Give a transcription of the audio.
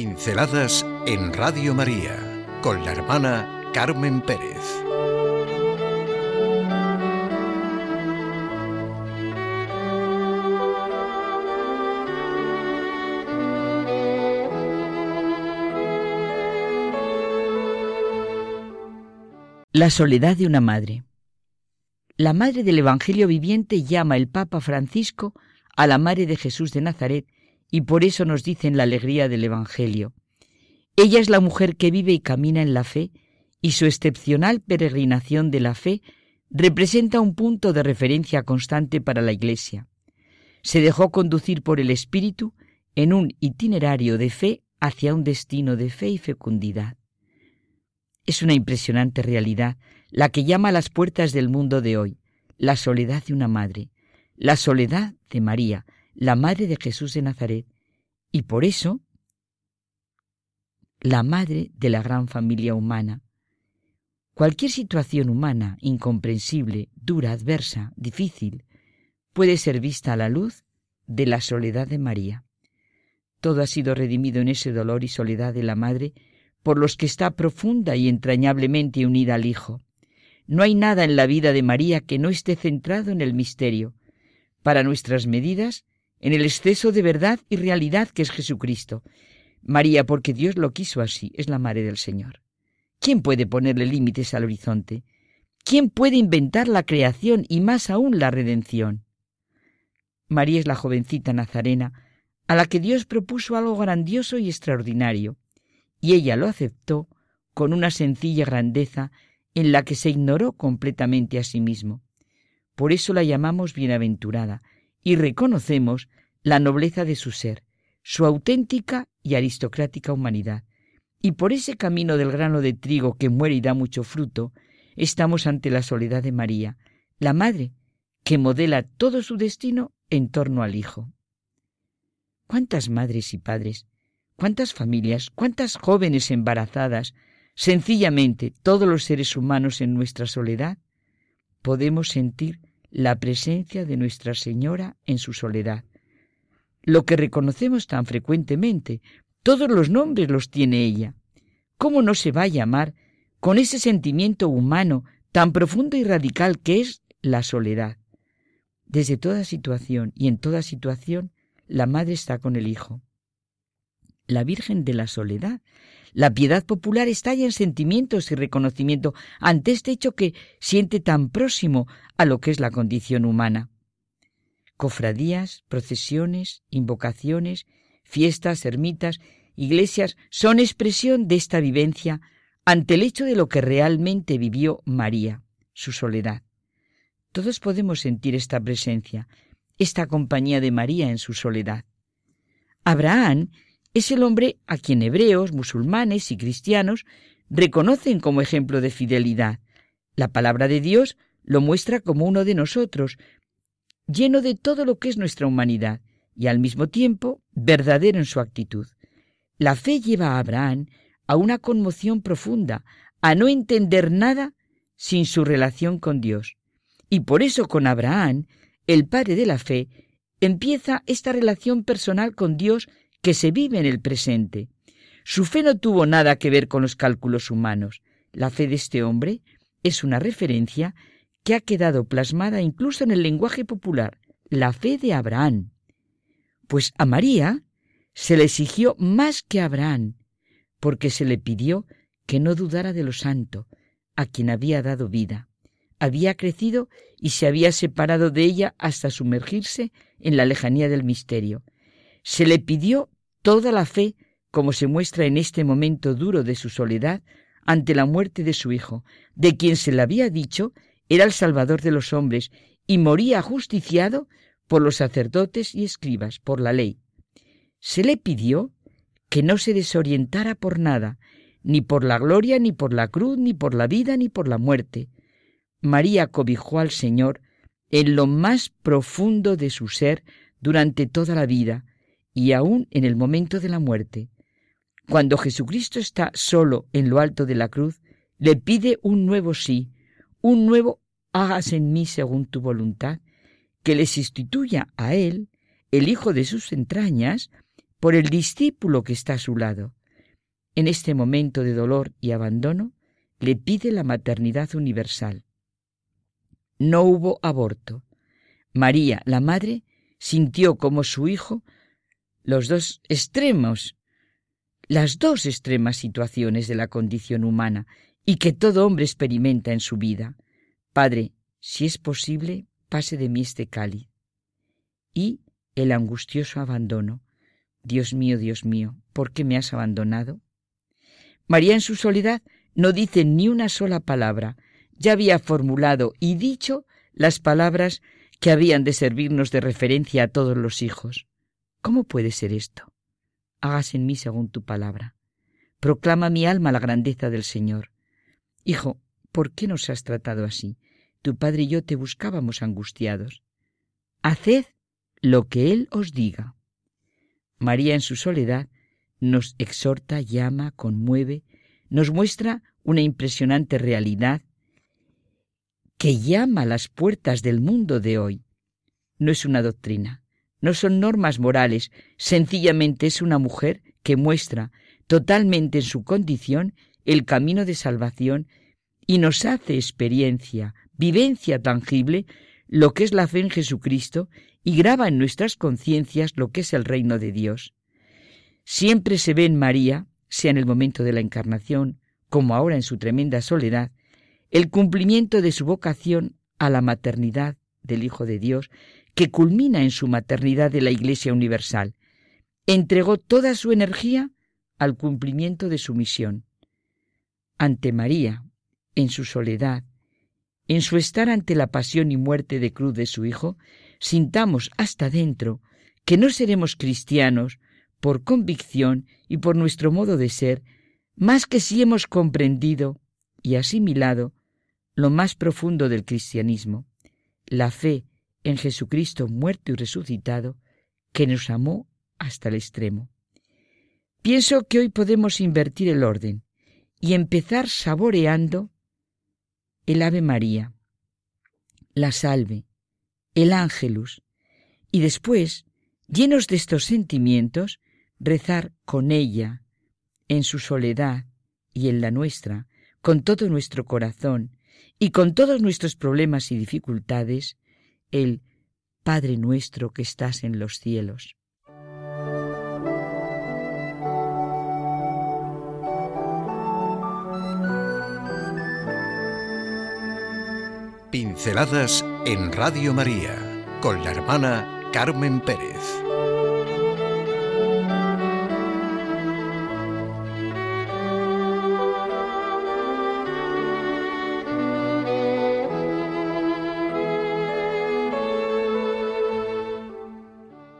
Pinceladas en Radio María con la hermana Carmen Pérez. La soledad de una madre. La madre del Evangelio viviente llama el Papa Francisco a la madre de Jesús de Nazaret y por eso nos dicen la alegría del Evangelio. Ella es la mujer que vive y camina en la fe y su excepcional peregrinación de la fe representa un punto de referencia constante para la Iglesia. Se dejó conducir por el Espíritu en un itinerario de fe hacia un destino de fe y fecundidad. Es una impresionante realidad la que llama a las puertas del mundo de hoy, la soledad de una madre, la soledad de María, la madre de Jesús de Nazaret, y por eso la madre de la gran familia humana. Cualquier situación humana, incomprensible, dura, adversa, difícil, puede ser vista a la luz de la soledad de María. Todo ha sido redimido en ese dolor y soledad de la madre por los que está profunda y entrañablemente unida al Hijo. No hay nada en la vida de María que no esté centrado en el misterio. Para nuestras medidas, en el exceso de verdad y realidad que es Jesucristo. María, porque Dios lo quiso así, es la madre del Señor. ¿Quién puede ponerle límites al horizonte? ¿Quién puede inventar la creación y más aún la redención? María es la jovencita nazarena a la que Dios propuso algo grandioso y extraordinario, y ella lo aceptó con una sencilla grandeza en la que se ignoró completamente a sí mismo. Por eso la llamamos bienaventurada, y reconocemos la nobleza de su ser, su auténtica y aristocrática humanidad. Y por ese camino del grano de trigo que muere y da mucho fruto, estamos ante la soledad de María, la madre, que modela todo su destino en torno al Hijo. ¿Cuántas madres y padres, cuántas familias, cuántas jóvenes embarazadas, sencillamente todos los seres humanos en nuestra soledad, podemos sentir la presencia de Nuestra Señora en su soledad. Lo que reconocemos tan frecuentemente, todos los nombres los tiene ella. ¿Cómo no se va a llamar con ese sentimiento humano tan profundo y radical que es la soledad? Desde toda situación y en toda situación, la madre está con el hijo. La Virgen de la Soledad la piedad popular estalla en sentimientos y reconocimiento ante este hecho que siente tan próximo a lo que es la condición humana. Cofradías, procesiones, invocaciones, fiestas, ermitas, iglesias son expresión de esta vivencia ante el hecho de lo que realmente vivió María, su soledad. Todos podemos sentir esta presencia, esta compañía de María en su soledad. Abraham es el hombre a quien hebreos, musulmanes y cristianos reconocen como ejemplo de fidelidad. La palabra de Dios lo muestra como uno de nosotros, lleno de todo lo que es nuestra humanidad y al mismo tiempo verdadero en su actitud. La fe lleva a Abraham a una conmoción profunda, a no entender nada sin su relación con Dios. Y por eso con Abraham, el padre de la fe, empieza esta relación personal con Dios que se vive en el presente. Su fe no tuvo nada que ver con los cálculos humanos. La fe de este hombre es una referencia que ha quedado plasmada incluso en el lenguaje popular, la fe de Abraham. Pues a María se le exigió más que a Abraham, porque se le pidió que no dudara de lo santo, a quien había dado vida. Había crecido y se había separado de ella hasta sumergirse en la lejanía del misterio. Se le pidió toda la fe, como se muestra en este momento duro de su soledad, ante la muerte de su hijo, de quien se le había dicho era el Salvador de los hombres y moría justiciado por los sacerdotes y escribas, por la ley. Se le pidió que no se desorientara por nada, ni por la gloria, ni por la cruz, ni por la vida, ni por la muerte. María cobijó al Señor en lo más profundo de su ser durante toda la vida, y aún en el momento de la muerte. Cuando Jesucristo está solo en lo alto de la cruz, le pide un nuevo sí, un nuevo hágase en mí según tu voluntad, que le sustituya a él, el hijo de sus entrañas, por el discípulo que está a su lado. En este momento de dolor y abandono, le pide la maternidad universal. No hubo aborto. María, la madre, sintió como su hijo los dos extremos, las dos extremas situaciones de la condición humana y que todo hombre experimenta en su vida. Padre, si es posible, pase de mí este cáliz. Y el angustioso abandono. Dios mío, Dios mío, ¿por qué me has abandonado? María en su soledad no dice ni una sola palabra. Ya había formulado y dicho las palabras que habían de servirnos de referencia a todos los hijos. ¿Cómo puede ser esto? Hágase en mí según tu palabra. Proclama mi alma la grandeza del Señor. Hijo, ¿por qué nos has tratado así? Tu padre y yo te buscábamos angustiados. Haced lo que Él os diga. María en su soledad nos exhorta, llama, conmueve, nos muestra una impresionante realidad que llama a las puertas del mundo de hoy. No es una doctrina, no son normas morales, sencillamente es una mujer que muestra totalmente en su condición el camino de salvación y nos hace experiencia, vivencia tangible, lo que es la fe en Jesucristo y graba en nuestras conciencias lo que es el reino de Dios. Siempre se ve en María, sea en el momento de la encarnación, como ahora en su tremenda soledad, el cumplimiento de su vocación a la maternidad del Hijo de Dios, que culmina en su maternidad de la Iglesia Universal. Entregó toda su energía al cumplimiento de su misión. Ante María, en su soledad, en su estar ante la pasión y muerte de cruz de su Hijo, sintamos hasta dentro que no seremos cristianos por convicción y por nuestro modo de ser, más que si hemos comprendido y asimilado lo más profundo del cristianismo, la fe en Jesucristo muerto y resucitado, que nos amó hasta el extremo. Pienso que hoy podemos invertir el orden y empezar saboreando el Ave María, la Salve, el Ángelus, y después, llenos de estos sentimientos, rezar con ella, en su soledad y en la nuestra, con todo nuestro corazón, y con todos nuestros problemas y dificultades, el Padre nuestro que estás en los cielos. Pinceladas en Radio María con la hermana Carmen Pérez.